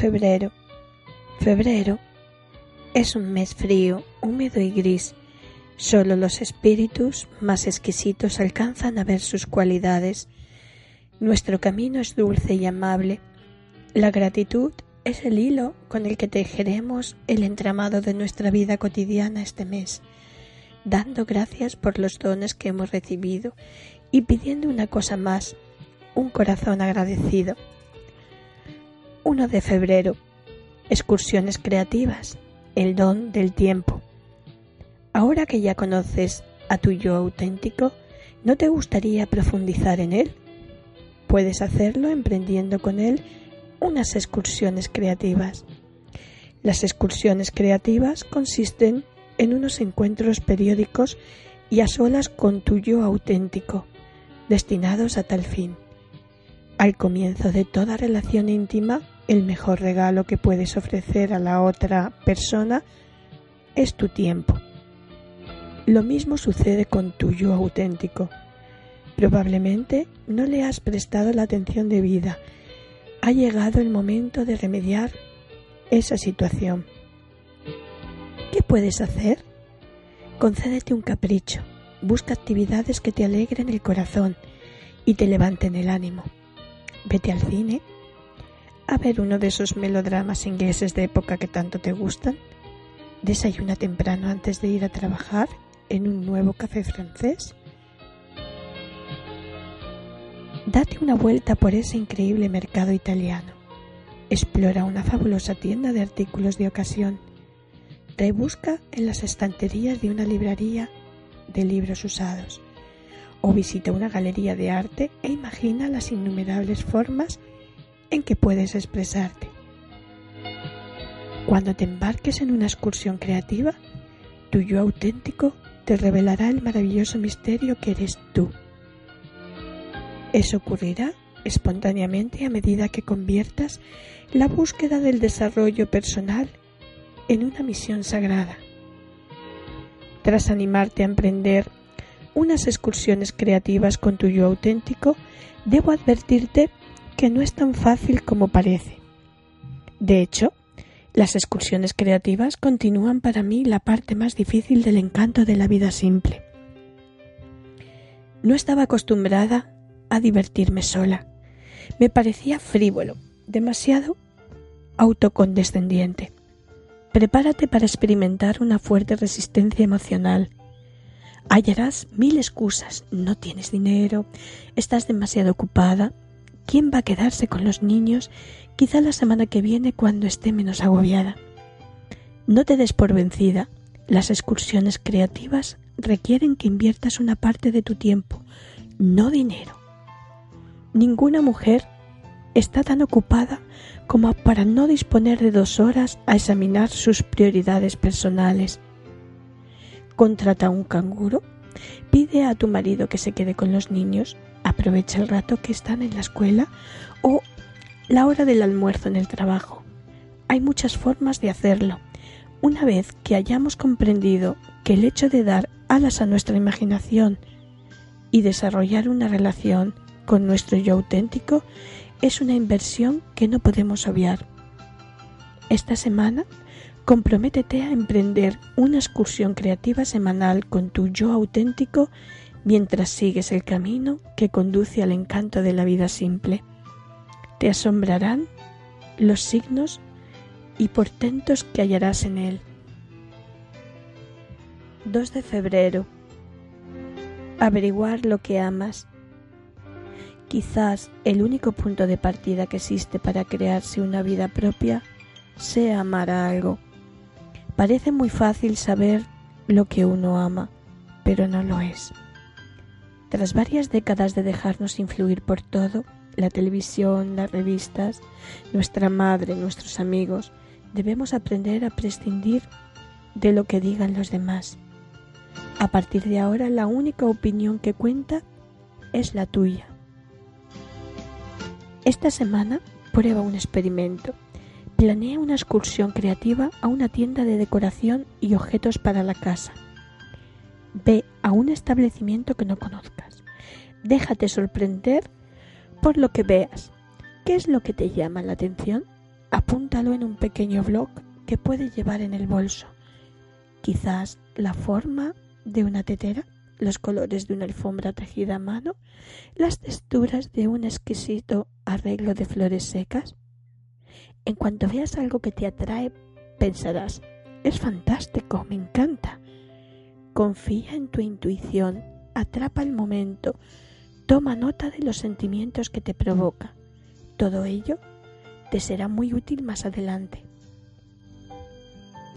Febrero. Febrero es un mes frío, húmedo y gris. Solo los espíritus más exquisitos alcanzan a ver sus cualidades. Nuestro camino es dulce y amable. La gratitud es el hilo con el que tejeremos el entramado de nuestra vida cotidiana este mes, dando gracias por los dones que hemos recibido y pidiendo una cosa más, un corazón agradecido. 1 de febrero. Excursiones creativas. El don del tiempo. Ahora que ya conoces a tu yo auténtico, ¿no te gustaría profundizar en él? Puedes hacerlo emprendiendo con él unas excursiones creativas. Las excursiones creativas consisten en unos encuentros periódicos y a solas con tu yo auténtico, destinados a tal fin. Al comienzo de toda relación íntima, el mejor regalo que puedes ofrecer a la otra persona es tu tiempo. Lo mismo sucede con tu yo auténtico. Probablemente no le has prestado la atención debida. Ha llegado el momento de remediar esa situación. ¿Qué puedes hacer? Concédete un capricho. Busca actividades que te alegren el corazón y te levanten el ánimo. Vete al cine a ver uno de esos melodramas ingleses de época que tanto te gustan. Desayuna temprano antes de ir a trabajar en un nuevo café francés. Date una vuelta por ese increíble mercado italiano. Explora una fabulosa tienda de artículos de ocasión. Rebusca en las estanterías de una librería de libros usados o visita una galería de arte e imagina las innumerables formas en que puedes expresarte. Cuando te embarques en una excursión creativa, tu yo auténtico te revelará el maravilloso misterio que eres tú. Eso ocurrirá espontáneamente a medida que conviertas la búsqueda del desarrollo personal en una misión sagrada. Tras animarte a emprender unas excursiones creativas con tu yo auténtico, debo advertirte que no es tan fácil como parece. De hecho, las excursiones creativas continúan para mí la parte más difícil del encanto de la vida simple. No estaba acostumbrada a divertirme sola. Me parecía frívolo, demasiado autocondescendiente. Prepárate para experimentar una fuerte resistencia emocional Hallarás mil excusas. No tienes dinero, estás demasiado ocupada. ¿Quién va a quedarse con los niños? Quizá la semana que viene cuando esté menos agobiada. No te des por vencida. Las excursiones creativas requieren que inviertas una parte de tu tiempo, no dinero. Ninguna mujer está tan ocupada como para no disponer de dos horas a examinar sus prioridades personales contrata un canguro, pide a tu marido que se quede con los niños, aprovecha el rato que están en la escuela o la hora del almuerzo en el trabajo. Hay muchas formas de hacerlo. Una vez que hayamos comprendido que el hecho de dar alas a nuestra imaginación y desarrollar una relación con nuestro yo auténtico es una inversión que no podemos obviar. Esta semana Comprométete a emprender una excursión creativa semanal con tu yo auténtico mientras sigues el camino que conduce al encanto de la vida simple. Te asombrarán los signos y portentos que hallarás en él. 2 de febrero. Averiguar lo que amas. Quizás el único punto de partida que existe para crearse una vida propia sea amar a algo Parece muy fácil saber lo que uno ama, pero no lo es. Tras varias décadas de dejarnos influir por todo, la televisión, las revistas, nuestra madre, nuestros amigos, debemos aprender a prescindir de lo que digan los demás. A partir de ahora la única opinión que cuenta es la tuya. Esta semana prueba un experimento Planea una excursión creativa a una tienda de decoración y objetos para la casa. Ve a un establecimiento que no conozcas. Déjate sorprender por lo que veas. ¿Qué es lo que te llama la atención? Apúntalo en un pequeño blog que puedes llevar en el bolso. Quizás la forma de una tetera, los colores de una alfombra tejida a mano, las texturas de un exquisito arreglo de flores secas. En cuanto veas algo que te atrae, pensarás, es fantástico, me encanta. Confía en tu intuición, atrapa el momento, toma nota de los sentimientos que te provoca. Todo ello te será muy útil más adelante.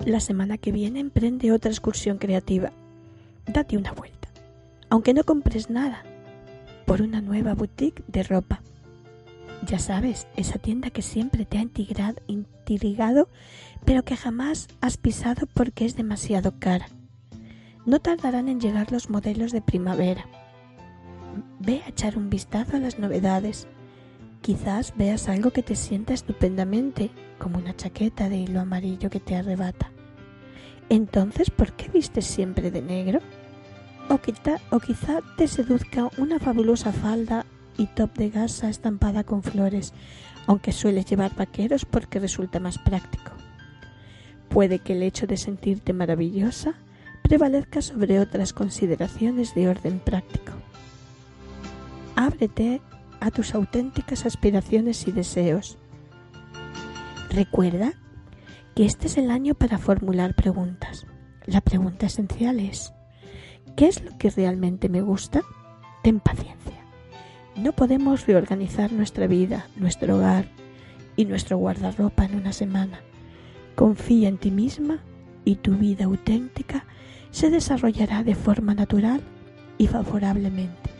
La semana que viene emprende otra excursión creativa. Date una vuelta, aunque no compres nada, por una nueva boutique de ropa. Ya sabes, esa tienda que siempre te ha intrigado, pero que jamás has pisado porque es demasiado cara. No tardarán en llegar los modelos de primavera. Ve a echar un vistazo a las novedades. Quizás veas algo que te sienta estupendamente, como una chaqueta de hilo amarillo que te arrebata. Entonces, ¿por qué vistes siempre de negro? O, o quizá te seduzca una fabulosa falda y top de gasa estampada con flores, aunque sueles llevar vaqueros porque resulta más práctico. Puede que el hecho de sentirte maravillosa prevalezca sobre otras consideraciones de orden práctico. Ábrete a tus auténticas aspiraciones y deseos. Recuerda que este es el año para formular preguntas. La pregunta esencial es, ¿qué es lo que realmente me gusta? Ten paciencia. No podemos reorganizar nuestra vida, nuestro hogar y nuestro guardarropa en una semana. Confía en ti misma y tu vida auténtica se desarrollará de forma natural y favorablemente.